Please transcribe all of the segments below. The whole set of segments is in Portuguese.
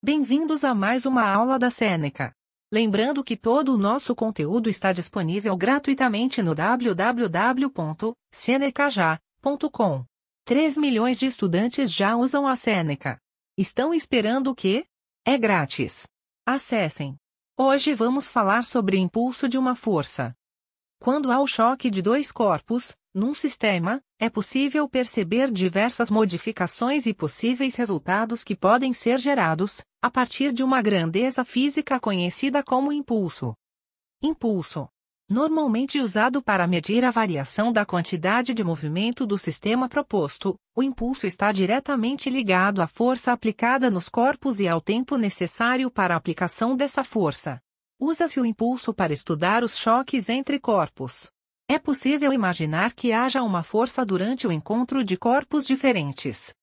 Bem-vindos a mais uma aula da Seneca. Lembrando que todo o nosso conteúdo está disponível gratuitamente no www.senecaja.com. 3 milhões de estudantes já usam a Seneca. Estão esperando o quê? É grátis. Acessem. Hoje vamos falar sobre impulso de uma força. Quando há o choque de dois corpos, num sistema, é possível perceber diversas modificações e possíveis resultados que podem ser gerados, a partir de uma grandeza física conhecida como impulso. Impulso. Normalmente usado para medir a variação da quantidade de movimento do sistema proposto, o impulso está diretamente ligado à força aplicada nos corpos e ao tempo necessário para a aplicação dessa força. Usa-se o impulso para estudar os choques entre corpos. É possível imaginar que haja uma força durante o encontro de corpos diferentes.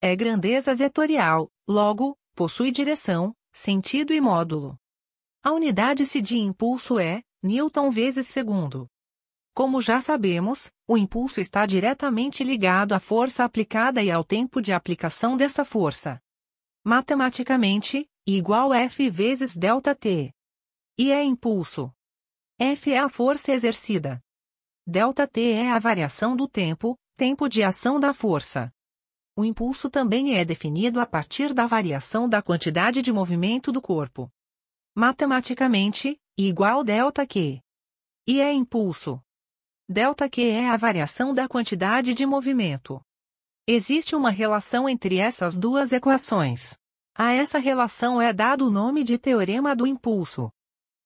É grandeza vetorial, logo, possui direção, sentido e módulo. A unidade-se de impulso é Newton vezes segundo. Como já sabemos, o impulso está diretamente ligado à força aplicada e ao tempo de aplicação dessa força. Matematicamente, igual F vezes ΔT. I é impulso. F é a força exercida. Delta T é a variação do tempo, tempo de ação da força. O impulso também é definido a partir da variação da quantidade de movimento do corpo. Matematicamente, I igual delta Q. I é impulso. Delta Q é a variação da quantidade de movimento. Existe uma relação entre essas duas equações. A essa relação é dado o nome de teorema do impulso.